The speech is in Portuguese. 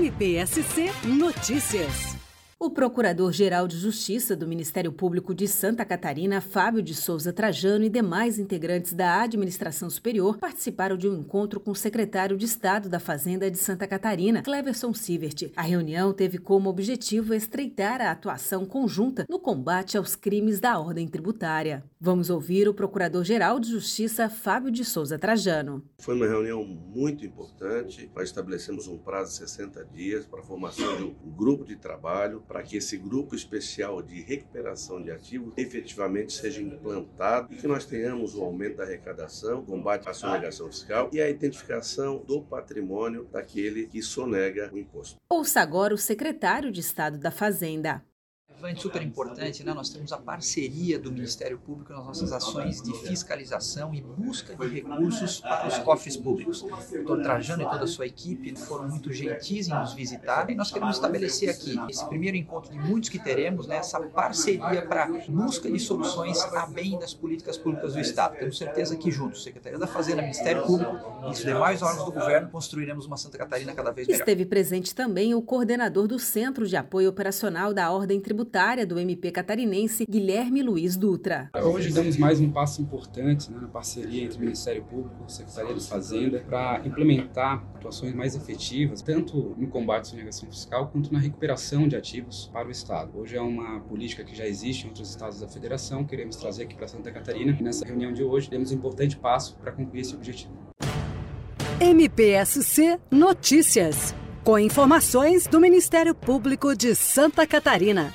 MPSC Notícias. O Procurador-Geral de Justiça do Ministério Público de Santa Catarina, Fábio de Souza Trajano, e demais integrantes da Administração Superior participaram de um encontro com o secretário de Estado da Fazenda de Santa Catarina, Cleverson Sivert. A reunião teve como objetivo estreitar a atuação conjunta no combate aos crimes da ordem tributária. Vamos ouvir o Procurador-Geral de Justiça, Fábio de Souza Trajano. Foi uma reunião muito importante. Nós estabelecemos um prazo de 60 dias para a formação de um grupo de trabalho para que esse grupo especial de recuperação de ativos efetivamente seja implantado e que nós tenhamos o aumento da arrecadação, combate à sonegação fiscal e a identificação do patrimônio daquele que sonega o imposto. Ouça agora o secretário de Estado da Fazenda relevante, super importante, né? nós temos a parceria do Ministério Público nas nossas ações de fiscalização e busca de recursos para os cofres públicos. O doutor Trajano e toda a sua equipe foram muito gentis em nos visitar e nós queremos estabelecer aqui esse primeiro encontro de muitos que teremos, né? essa parceria para busca de soluções a bem das políticas públicas do Estado. Temos certeza que juntos, Secretaria da Fazenda, Ministério Público e os demais órgãos do governo, construiremos uma Santa Catarina cada vez melhor. Esteve presente também o coordenador do Centro de Apoio Operacional da Ordem Tributária tributária do MP catarinense, Guilherme Luiz Dutra. Hoje damos mais um passo importante né, na parceria entre o Ministério Público e a Secretaria de Fazenda para implementar atuações mais efetivas, tanto no combate à sonegação fiscal quanto na recuperação de ativos para o Estado. Hoje é uma política que já existe em outros estados da Federação, queremos trazer aqui para Santa Catarina e nessa reunião de hoje demos um importante passo para concluir esse objetivo. MPSC Notícias, com informações do Ministério Público de Santa Catarina.